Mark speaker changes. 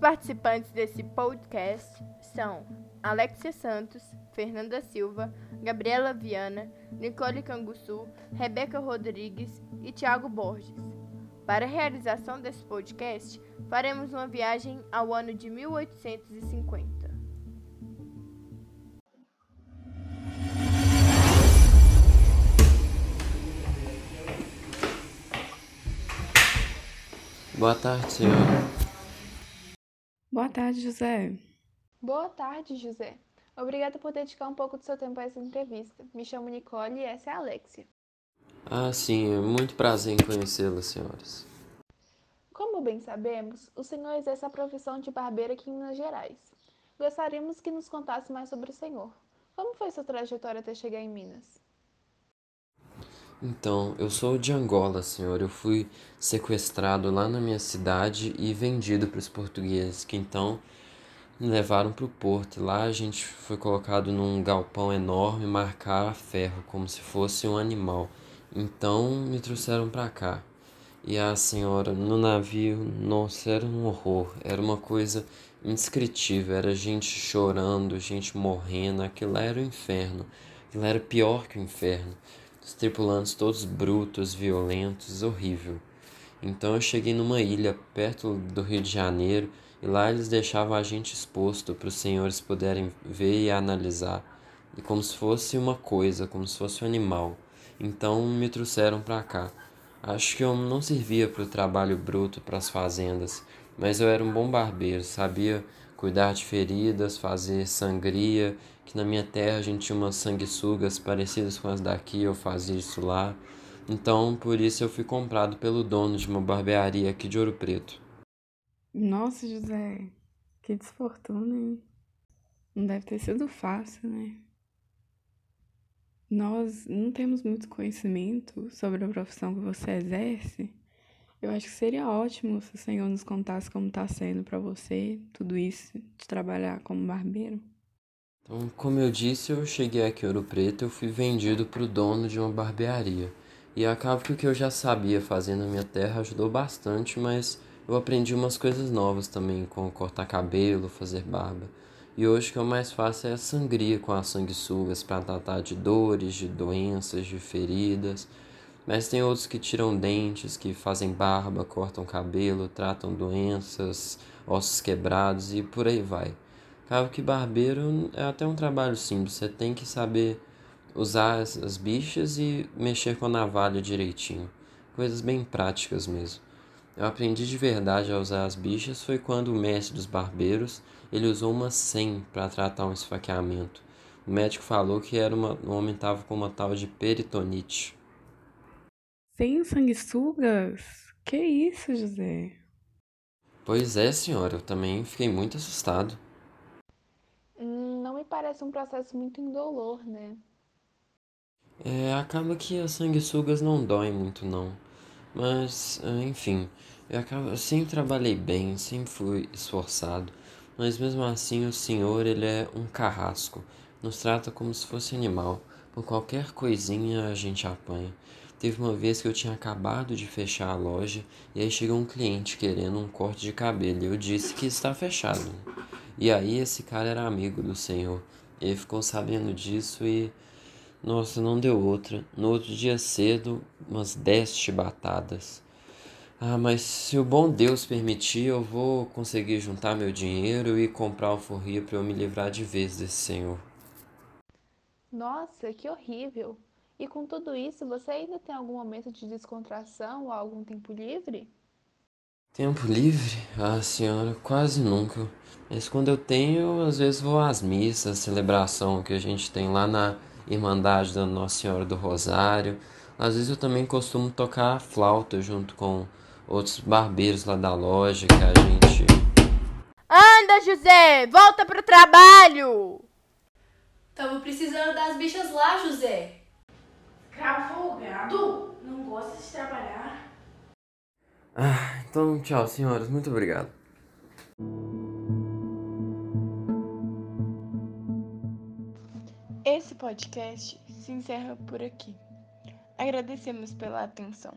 Speaker 1: participantes desse podcast são Alexia Santos, Fernanda Silva, Gabriela Viana, Nicole Canguçu, Rebeca Rodrigues e Tiago Borges. Para a realização desse podcast, faremos uma viagem ao ano de 1850.
Speaker 2: Boa tarde, senhora.
Speaker 3: Boa tarde, José.
Speaker 4: Boa tarde, José. Obrigada por dedicar um pouco do seu tempo a essa entrevista. Me chamo Nicole e essa é a Alexia.
Speaker 2: Ah, sim, é muito prazer em conhecê-la, senhoras.
Speaker 4: Como bem sabemos, o senhor exerce a profissão de barbeiro aqui em Minas Gerais. Gostaríamos que nos contasse mais sobre o senhor. Como foi sua trajetória até chegar em Minas?
Speaker 2: Então, eu sou de Angola, senhor. Eu fui sequestrado lá na minha cidade e vendido para os portugueses, que então me levaram para o porto. Lá a gente foi colocado num galpão enorme, marcar a ferro, como se fosse um animal. Então me trouxeram para cá. E a senhora no navio, nossa, era um horror. Era uma coisa indescritível. Era gente chorando, gente morrendo. Aquilo era o inferno. Aquilo era pior que o inferno os tripulantes todos brutos, violentos, horrível. Então eu cheguei numa ilha perto do Rio de Janeiro e lá eles deixavam a gente exposto para os senhores poderem ver e analisar, e como se fosse uma coisa, como se fosse um animal. Então me trouxeram para cá. Acho que eu não servia para o trabalho bruto para as fazendas, mas eu era um bom barbeiro, sabia cuidar de feridas, fazer sangria, que na minha terra a gente tinha umas sanguessugas parecidas com as daqui, eu fazia isso lá. Então, por isso eu fui comprado pelo dono de uma barbearia aqui de Ouro Preto.
Speaker 3: Nossa, José, que desfortuna, hein? Não deve ter sido fácil, né? Nós não temos muito conhecimento sobre a profissão que você exerce, eu acho que seria ótimo se o Senhor nos contasse como está sendo para você tudo isso de trabalhar como barbeiro.
Speaker 2: Então, como eu disse, eu cheguei aqui em Ouro Preto, eu fui vendido para o dono de uma barbearia. E acaba que o que eu já sabia fazer na minha terra ajudou bastante, mas eu aprendi umas coisas novas também, como cortar cabelo, fazer barba. E hoje o que eu mais faço é a sangria com as sanguessugas para tratar de dores, de doenças, de feridas. Mas tem outros que tiram dentes, que fazem barba, cortam cabelo, tratam doenças, ossos quebrados e por aí vai. Acaba que barbeiro é até um trabalho simples, você tem que saber usar as bichas e mexer com a navalha direitinho. Coisas bem práticas mesmo. Eu aprendi de verdade a usar as bichas foi quando o mestre dos barbeiros ele usou uma 100 para tratar um esfaqueamento. O médico falou que era uma, o homem estava com uma tal de peritonite.
Speaker 3: Sem sanguessugas? Que isso, José?
Speaker 2: Pois é, senhora, eu também fiquei muito assustado.
Speaker 4: Hum, não me parece um processo muito indolor, né?
Speaker 2: É, acaba que as sanguessugas não doem muito, não. Mas, é, enfim, eu, acabo, eu sempre trabalhei bem, sempre fui esforçado. Mas mesmo assim, o senhor, ele é um carrasco. Nos trata como se fosse animal. Por qualquer coisinha a gente apanha. Teve uma vez que eu tinha acabado de fechar a loja e aí chegou um cliente querendo um corte de cabelo e eu disse que está fechado. E aí esse cara era amigo do senhor. Ele ficou sabendo disso e nossa, não deu outra. No outro dia cedo, umas dez chibatadas. Ah, mas se o bom Deus permitir, eu vou conseguir juntar meu dinheiro e comprar alforria para eu me livrar de vez desse senhor.
Speaker 4: Nossa, que horrível! E com tudo isso, você ainda tem algum momento de descontração ou algum tempo livre?
Speaker 2: Tempo livre? Ah, senhora, quase nunca. Mas quando eu tenho, às vezes vou às missas, celebração que a gente tem lá na Irmandade da Nossa Senhora do Rosário. Às vezes eu também costumo tocar flauta junto com outros barbeiros lá da loja que a gente.
Speaker 1: Anda, José! Volta pro trabalho!
Speaker 5: Tamo precisando das bichas lá, José.
Speaker 6: Escravo folgado? Não gosta de trabalhar?
Speaker 2: Ah, então tchau, senhoras. Muito obrigado.
Speaker 1: Esse podcast se encerra por aqui. Agradecemos pela atenção.